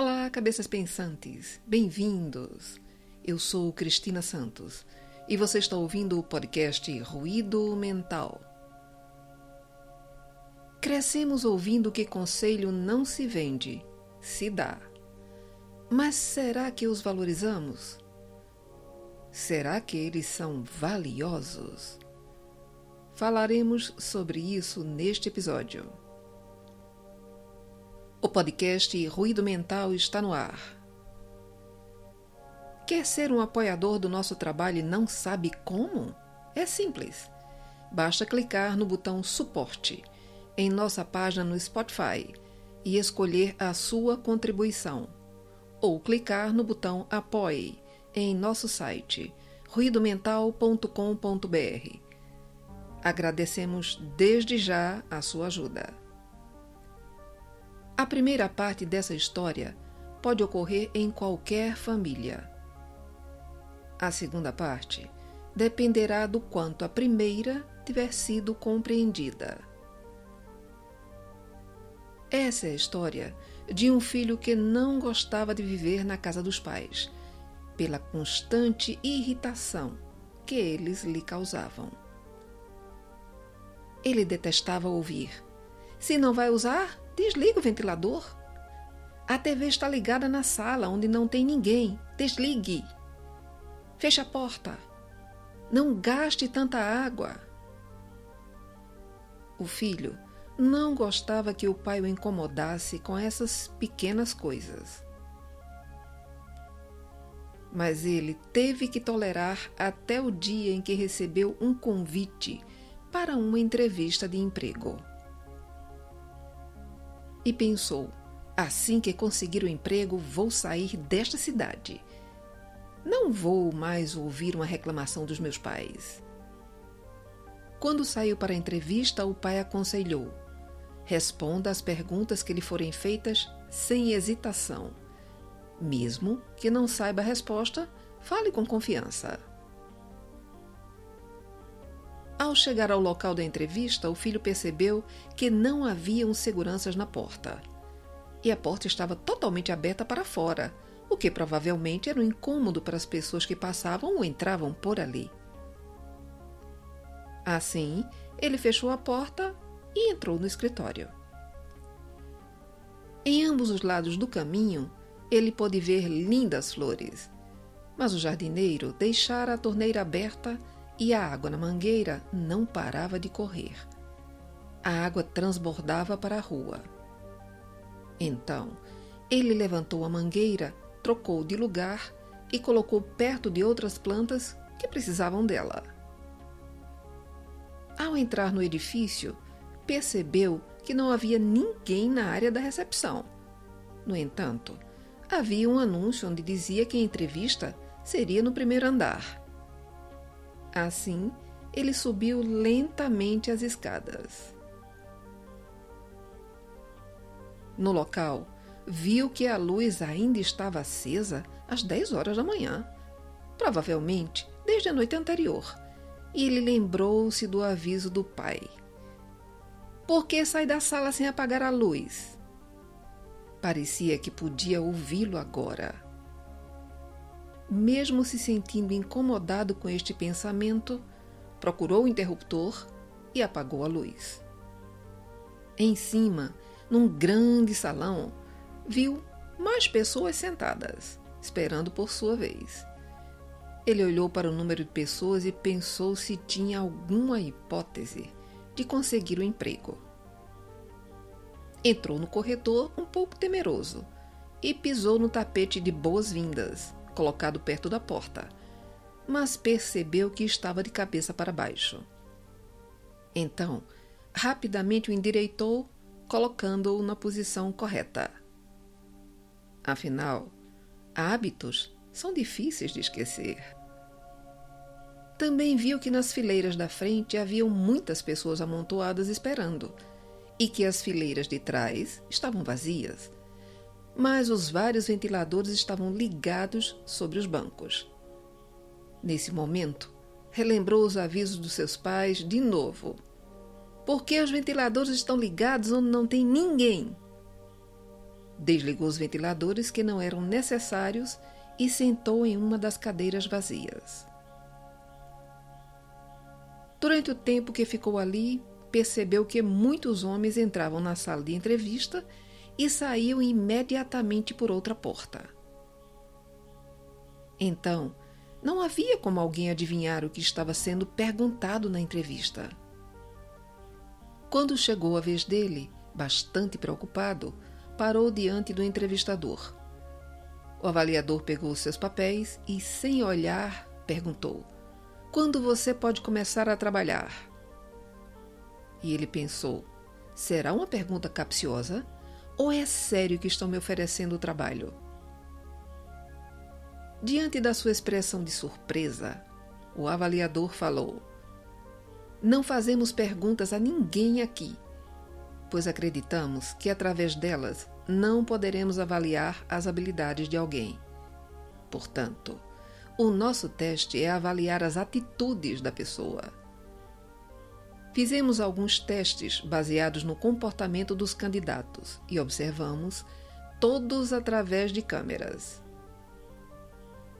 Olá, cabeças pensantes, bem-vindos. Eu sou Cristina Santos e você está ouvindo o podcast Ruído Mental. Crescemos ouvindo que conselho não se vende, se dá. Mas será que os valorizamos? Será que eles são valiosos? Falaremos sobre isso neste episódio. O podcast Ruído Mental está no ar. Quer ser um apoiador do nosso trabalho e não sabe como? É simples. Basta clicar no botão Suporte em nossa página no Spotify e escolher a sua contribuição, ou clicar no botão Apoie em nosso site ruidomental.com.br. Agradecemos desde já a sua ajuda. A primeira parte dessa história pode ocorrer em qualquer família. A segunda parte dependerá do quanto a primeira tiver sido compreendida. Essa é a história de um filho que não gostava de viver na casa dos pais, pela constante irritação que eles lhe causavam. Ele detestava ouvir: Se não vai usar, Desligue o ventilador. A TV está ligada na sala onde não tem ninguém. Desligue. Feche a porta. Não gaste tanta água. O filho não gostava que o pai o incomodasse com essas pequenas coisas. Mas ele teve que tolerar até o dia em que recebeu um convite para uma entrevista de emprego e pensou: assim que conseguir o emprego, vou sair desta cidade. Não vou mais ouvir uma reclamação dos meus pais. Quando saiu para a entrevista, o pai aconselhou: responda às perguntas que lhe forem feitas sem hesitação. Mesmo que não saiba a resposta, fale com confiança. Ao chegar ao local da entrevista, o filho percebeu que não haviam seguranças na porta. E a porta estava totalmente aberta para fora, o que provavelmente era um incômodo para as pessoas que passavam ou entravam por ali. Assim, ele fechou a porta e entrou no escritório. Em ambos os lados do caminho, ele pôde ver lindas flores, mas o jardineiro deixara a torneira aberta e a água na mangueira não parava de correr. A água transbordava para a rua. Então, ele levantou a mangueira, trocou de lugar e colocou perto de outras plantas que precisavam dela. Ao entrar no edifício, percebeu que não havia ninguém na área da recepção. No entanto, havia um anúncio onde dizia que a entrevista seria no primeiro andar. Assim, ele subiu lentamente as escadas. No local, viu que a luz ainda estava acesa às 10 horas da manhã, provavelmente desde a noite anterior, e ele lembrou-se do aviso do pai. Por que sai da sala sem apagar a luz? Parecia que podia ouvi-lo agora. Mesmo se sentindo incomodado com este pensamento, procurou o interruptor e apagou a luz. Em cima, num grande salão, viu mais pessoas sentadas, esperando por sua vez. Ele olhou para o número de pessoas e pensou se tinha alguma hipótese de conseguir o um emprego. Entrou no corredor um pouco temeroso e pisou no tapete de boas-vindas, colocado perto da porta, mas percebeu que estava de cabeça para baixo. Então, rapidamente o endireitou, colocando-o na posição correta. Afinal, hábitos são difíceis de esquecer. Também viu que nas fileiras da frente haviam muitas pessoas amontoadas esperando e que as fileiras de trás estavam vazias mas os vários ventiladores estavam ligados sobre os bancos. Nesse momento, relembrou os avisos dos seus pais de novo. Por que os ventiladores estão ligados onde não tem ninguém? desligou os ventiladores que não eram necessários e sentou em uma das cadeiras vazias. Durante o tempo que ficou ali, percebeu que muitos homens entravam na sala de entrevista e saíam imediatamente por outra porta. Então, não havia como alguém adivinhar o que estava sendo perguntado na entrevista. Quando chegou a vez dele, bastante preocupado, parou diante do entrevistador. O avaliador pegou seus papéis e, sem olhar, perguntou: Quando você pode começar a trabalhar? E ele pensou: será uma pergunta capciosa? Ou é sério que estão me oferecendo o trabalho? Diante da sua expressão de surpresa, o avaliador falou: Não fazemos perguntas a ninguém aqui, pois acreditamos que através delas não poderemos avaliar as habilidades de alguém. Portanto, o nosso teste é avaliar as atitudes da pessoa. Fizemos alguns testes baseados no comportamento dos candidatos e observamos todos através de câmeras.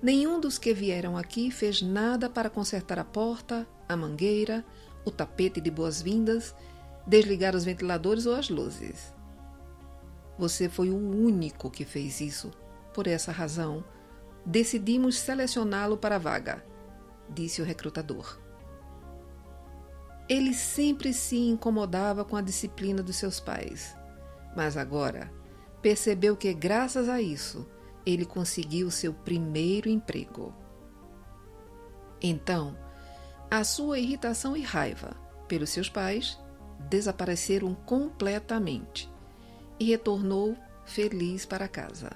Nenhum dos que vieram aqui fez nada para consertar a porta, a mangueira, o tapete de boas-vindas, desligar os ventiladores ou as luzes. Você foi o único que fez isso. Por essa razão, decidimos selecioná-lo para a vaga, disse o recrutador. Ele sempre se incomodava com a disciplina dos seus pais, mas agora percebeu que, graças a isso, ele conseguiu seu primeiro emprego. Então, a sua irritação e raiva pelos seus pais desapareceram completamente e retornou feliz para casa.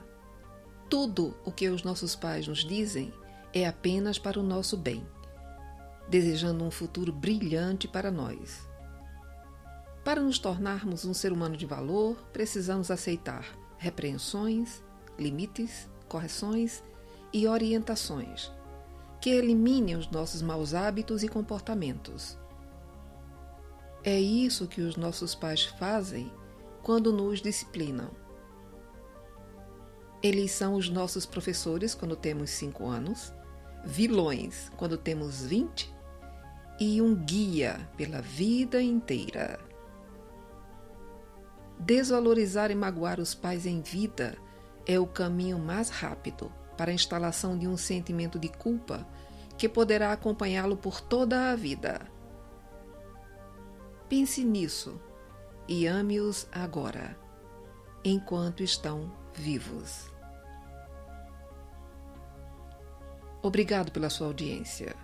Tudo o que os nossos pais nos dizem é apenas para o nosso bem, desejando um futuro brilhante para nós. Para nos tornarmos um ser humano de valor, precisamos aceitar repreensões, limites, correções e orientações que eliminem os nossos maus hábitos e comportamentos. É isso que os nossos pais fazem quando nos disciplinam. Eles são os nossos professores quando temos 5 anos, vilões quando temos 20 e um guia pela vida inteira. Desvalorizar e magoar os pais em vida é o caminho mais rápido para a instalação de um sentimento de culpa que poderá acompanhá-lo por toda a vida. Pense nisso e ame-os agora, enquanto estão vivos. Obrigado pela sua audiência.